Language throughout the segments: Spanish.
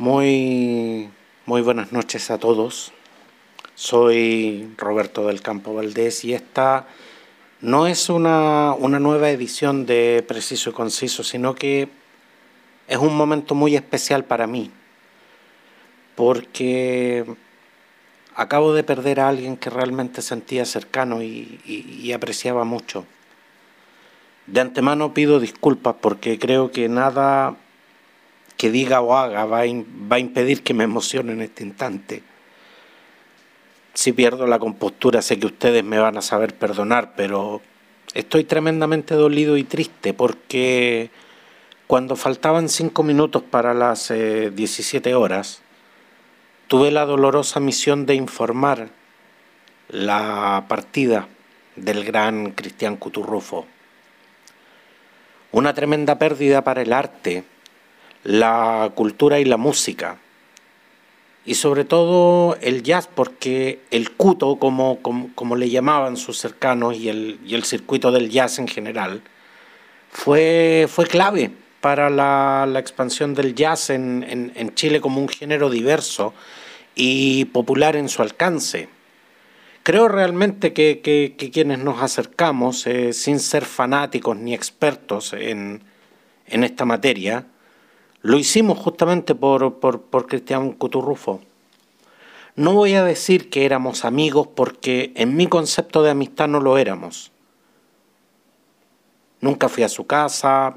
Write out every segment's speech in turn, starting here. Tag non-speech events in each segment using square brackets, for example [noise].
Muy, muy buenas noches a todos. Soy Roberto del Campo Valdés y esta no es una, una nueva edición de Preciso y Conciso, sino que es un momento muy especial para mí, porque acabo de perder a alguien que realmente sentía cercano y, y apreciaba mucho. De antemano pido disculpas porque creo que nada que diga o haga va a, impedir que me emocione en este instante. Si pierdo la compostura sé que ustedes me van a saber perdonar, pero estoy tremendamente dolido y triste porque cuando faltaban cinco minutos para las 17 eh, horas, tuve la dolorosa misión de informar la partida del gran Cristian Cuturrufo. Una tremenda pérdida para el arte, la cultura y la música. Y sobre todo el jazz, porque el cuto, como, como, le llamaban sus cercanos, y el, y el, circuito del jazz en general, fue, fue clave para la, la expansión del jazz en, en, Chile como un género diverso y popular en su alcance. Creo realmente que, que, quienes nos acercamos, eh, sin ser fanáticos ni expertos en, en esta materia, lo hicimos justamente por, por, Cristian Cuturrufo. No voy a decir que éramos amigos porque en mi concepto de amistad no lo éramos. Nunca fui a su casa,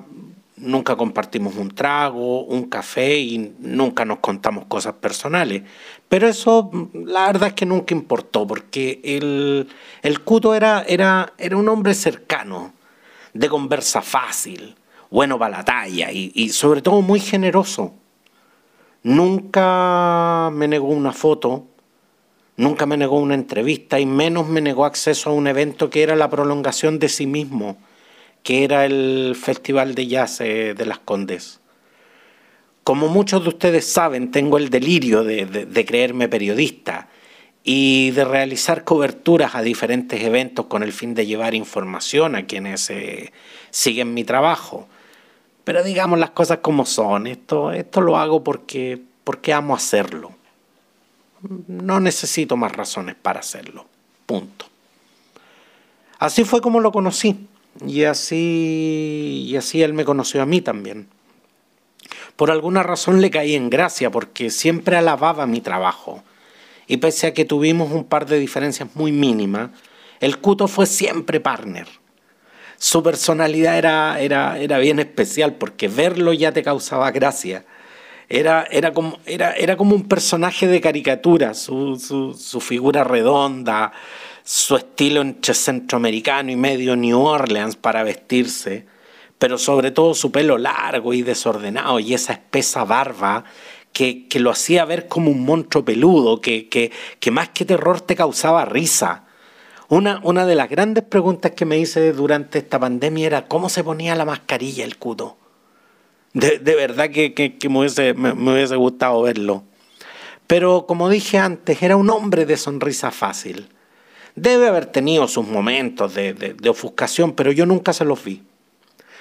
nunca compartimos un trago, un café y nunca nos contamos cosas personales. Pero eso la verdad es que nunca importó porque el, el Cuto era, era, era un hombre cercano, de conversa fácil bueno para la talla y, sobre todo muy generoso. Nunca me negó una foto, nunca me negó una entrevista y menos me negó acceso a un evento que era la prolongación de sí mismo, que era el Festival de Jazz de las Condes. Como muchos de ustedes saben, tengo el delirio de, creerme periodista y de realizar coberturas a diferentes eventos con el fin de llevar información a quienes eh, siguen mi trabajo. Pero digamos las cosas como son. Esto, esto lo hago porque, porque amo hacerlo. No necesito más razones para hacerlo. Punto. Así fue como lo conocí. Y así, y así él me conoció a mí también. Por alguna razón le caí en gracia porque siempre alababa mi trabajo. Y pese a que tuvimos un par de diferencias muy mínimas, el Cuto fue siempre partner su personalidad era, era, era bien especial porque verlo ya te causaba gracia. Era, era, como, era, era como un personaje de caricatura, su, su, figura redonda, su estilo entre centroamericano y medio New Orleans para vestirse, pero sobre todo su pelo largo y desordenado y esa espesa barba que, que lo hacía ver como un monstruo peludo, que, que, que más que terror te causaba risa. Una, una de las grandes preguntas que me hice durante esta pandemia era cómo se ponía la mascarilla el cuto. De, verdad que, que, me, hubiese, me, hubiese gustado verlo. Pero como dije antes, era un hombre de sonrisa fácil. Debe haber tenido sus momentos de, de, ofuscación, pero yo nunca se los vi.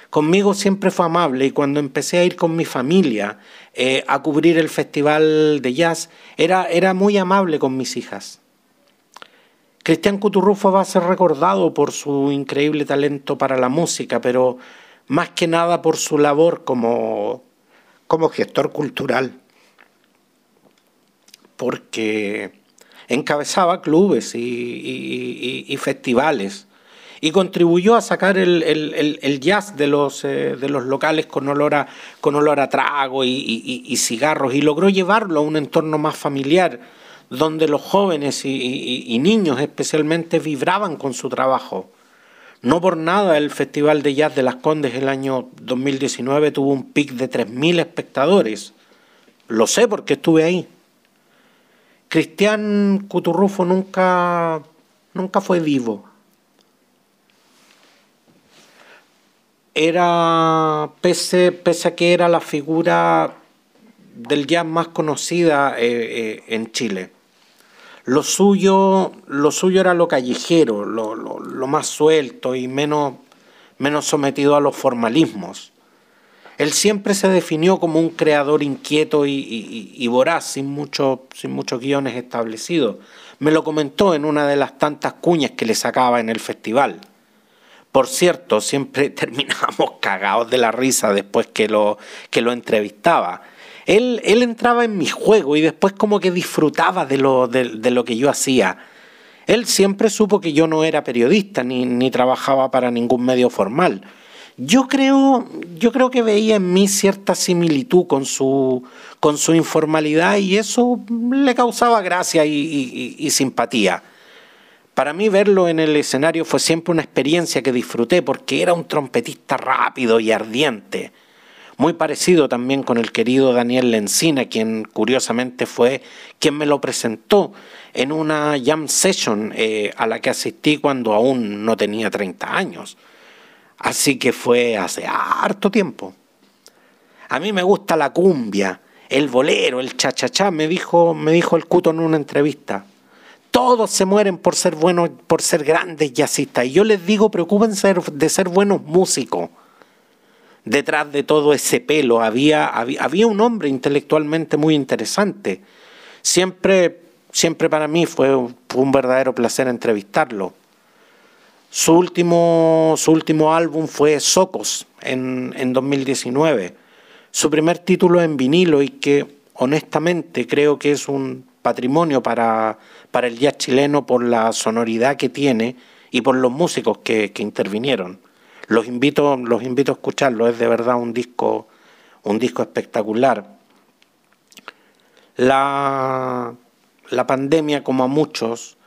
Conmigo siempre fue amable y cuando empecé a ir con mi familia eh, a cubrir el festival de jazz, era, era muy amable con mis hijas. Cristian Cuturrufo va a ser recordado por su increíble talento para la música, pero más que nada por su labor como, como gestor cultural, porque encabezaba clubes y, festivales. Y contribuyó a sacar el, jazz de los, eh, de los locales con olor a, con olor a trago y cigarros y logró llevarlo a un entorno más familiar donde los jóvenes y, niños especialmente vibraban con su trabajo. No por nada el Festival de Jazz de las Condes el año 2019 tuvo un pic de 3.000 espectadores. Lo sé porque estuve ahí. Cristian Cuturrufo nunca, nunca fue vivo. Era, pese, pese a que era la figura del jazz más conocida eh, eh, en Chile. Lo suyo, lo suyo era lo callejero, lo, lo, más suelto y menos, menos sometido a los formalismos. Él siempre se definió como un creador inquieto y, voraz, sin, mucho, sin muchos guiones establecidos. Me lo comentó en una de las tantas cuñas que le sacaba en el festival. Por cierto, siempre [laughs] terminábamos cagados de la risa después que lo, que lo entrevistaba. Él, él entraba en mi juego y después como que disfrutaba de lo, de lo que yo hacía. Él siempre supo que yo no era periodista ni, ni trabajaba para ningún medio formal. Yo creo, yo creo que veía en mí cierta similitud con su, con su informalidad y eso le causaba gracia y, y simpatía. Para mí verlo en el escenario fue siempre una experiencia que disfruté porque era un trompetista rápido y ardiente. Muy parecido también con el querido Daniel Lencina, quien curiosamente fue quien me lo presentó en una jam session eh, a la que asistí cuando aún no tenía 30 años. Así que fue hace harto tiempo. A mí me gusta la cumbia, el bolero, el cha-cha-cha, me dijo, me dijo el Cuto en una entrevista. Todos se mueren por ser buenos, por ser grandes jazzistas. Y yo les digo, preocúpense de ser buenos músicos. Detrás de todo ese pelo había, había, había un hombre intelectualmente muy interesante. Siempre siempre para mí fue un verdadero placer entrevistarlo. Su último, su último álbum fue Socos en, en 2019, su primer título en vinilo y que honestamente creo que es un patrimonio para, para el jazz chileno por la sonoridad que tiene y por los músicos que, que intervinieron. Los invito, los invito a escucharlo, es de verdad un disco, un disco espectacular. La, la pandemia, como a muchos,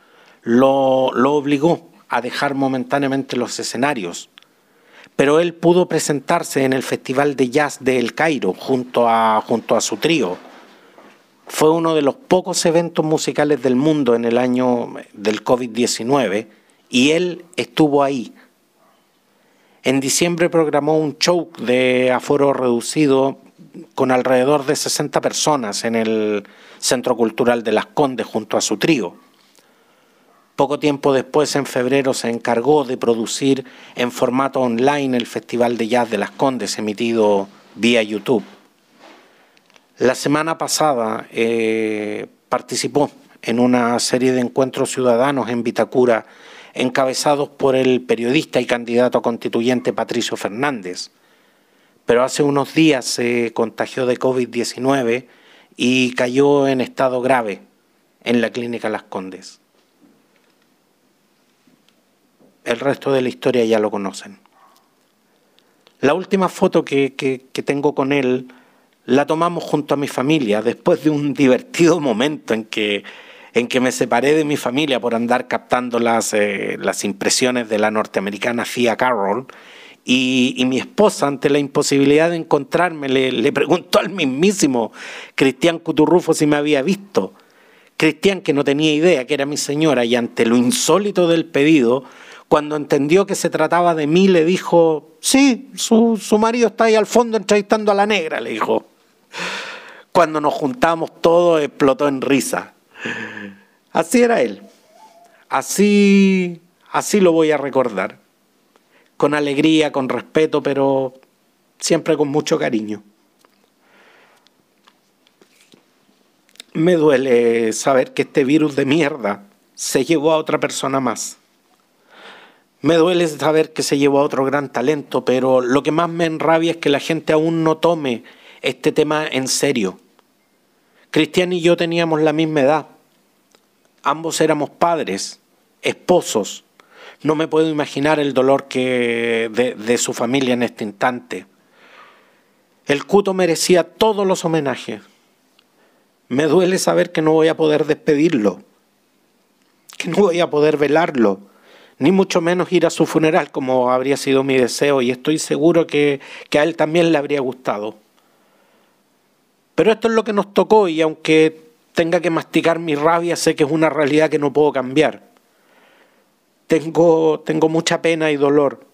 lo, lo obligó a dejar momentáneamente los escenarios. Pero él pudo presentarse en el Festival de Jazz de El Cairo junto a, junto a su trío. Fue uno de los pocos eventos musicales del mundo en el año del COVID-19 y él estuvo ahí. En diciembre programó un show de aforo reducido con alrededor de 60 personas en el Centro Cultural de Las Condes junto a su trío. Poco tiempo después, en febrero, se encargó de producir en formato online el Festival de Jazz de Las Condes, emitido vía YouTube. La semana pasada eh, participó en una serie de encuentros ciudadanos en Vitacura, encabezados por el periodista y candidato constituyente Patricio Fernández. Pero hace unos días se contagió de COVID-19 y cayó en estado grave en la clínica Las Condes. El resto de la historia ya lo conocen. La última foto que, tengo con él la tomamos junto a mi familia después de un [laughs] divertido momento en que, en que me separé de mi familia por andar captando las, eh, las impresiones de la norteamericana Thea Carroll y, mi esposa, ante la imposibilidad de encontrarme, le, preguntó al mismísimo Cristian Cuturrufo si me había visto. Cristian, que no tenía idea que era mi señora, y ante lo insólito del pedido, cuando entendió que se trataba de mí, le dijo, sí, su, su marido está ahí al fondo entrevistando a la negra, le dijo. Cuando nos juntamos todo explotó en risa. Así era él. Así, así lo voy a recordar con alegría, con respeto, pero siempre con mucho cariño. Me duele saber que este virus de mierda se llevó a otra persona más. Me duele saber que se llevó a otro gran talento, pero lo que más me enrabia es que la gente aún no tome este tema en serio. Cristian y yo teníamos la misma edad. Ambos éramos padres, esposos, no me puedo imaginar el dolor que de, su familia en este instante. El Cuto merecía todos los homenajes. Me duele saber que no voy a poder despedirlo, que no voy a poder velarlo, ni mucho menos ir a su funeral como habría sido mi deseo y estoy seguro que, que a él también le habría gustado. Pero esto es lo que nos tocó y aunque tenga que masticar mi rabia, sé que es una realidad que no puedo cambiar. Tengo, tengo mucha pena y dolor.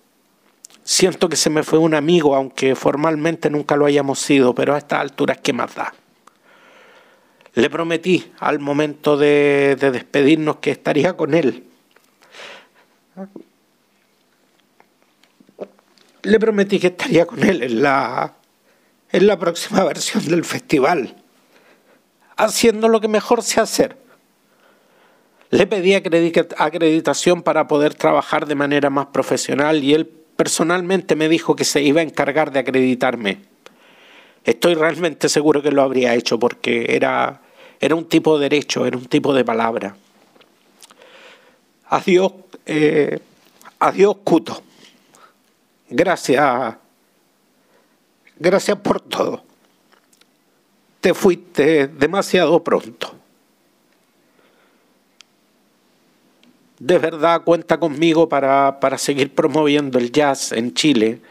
Siento que se me fue un amigo, aunque formalmente nunca lo hayamos sido, pero a estas alturas, ¿qué más da? Le prometí al momento de, de despedirnos que estaría con él. Le prometí que estaría con él en la, en la próxima [laughs] versión del festival, haciendo lo que mejor sé hacer. Le pedí acreditación para poder trabajar de manera más profesional y él personalmente me dijo que se iba a encargar de acreditarme. Estoy realmente seguro que lo habría hecho porque era, era un tipo de derecho, era un tipo de palabra. Adiós, eh, adiós, Cuto. Gracias Gracias por todo. Te fuiste demasiado pronto. De verdad cuenta conmigo para, para seguir promoviendo el jazz en Chile,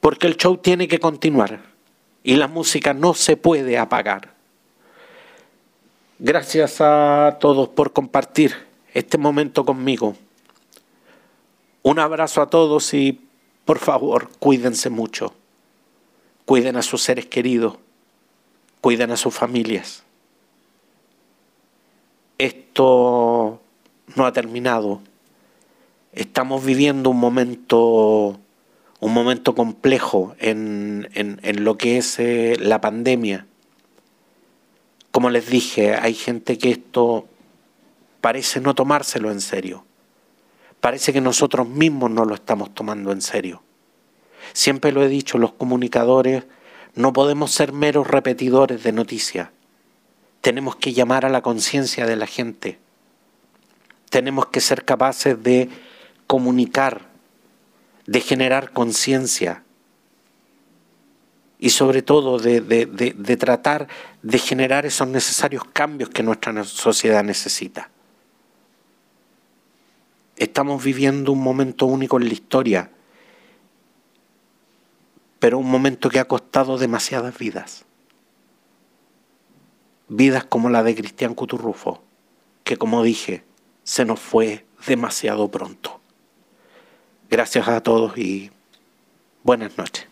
porque el show tiene que continuar y la música no se puede apagar. Gracias a todos por compartir este momento conmigo. Un abrazo a todos y por favor cuídense mucho cuiden a sus seres queridos, cuiden a sus familias. Esto no ha terminado. Estamos viviendo un momento, un momento complejo en, en lo que es eh, la pandemia. Como les dije, hay gente que esto parece no tomárselo en serio. Parece que nosotros mismos no lo estamos tomando en serio. Siempre lo he dicho, los comunicadores no podemos ser meros repetidores de noticias. Tenemos que llamar a la conciencia de la gente. Tenemos que ser capaces de comunicar, de generar conciencia y sobre todo de, de, tratar de generar esos necesarios cambios que nuestra sociedad necesita. Estamos viviendo un momento único en la historia pero un momento que ha costado demasiadas vidas. Vidas como la de Cristian Cuturrufo, que como dije, se nos fue demasiado pronto. Gracias a todos y buenas noches.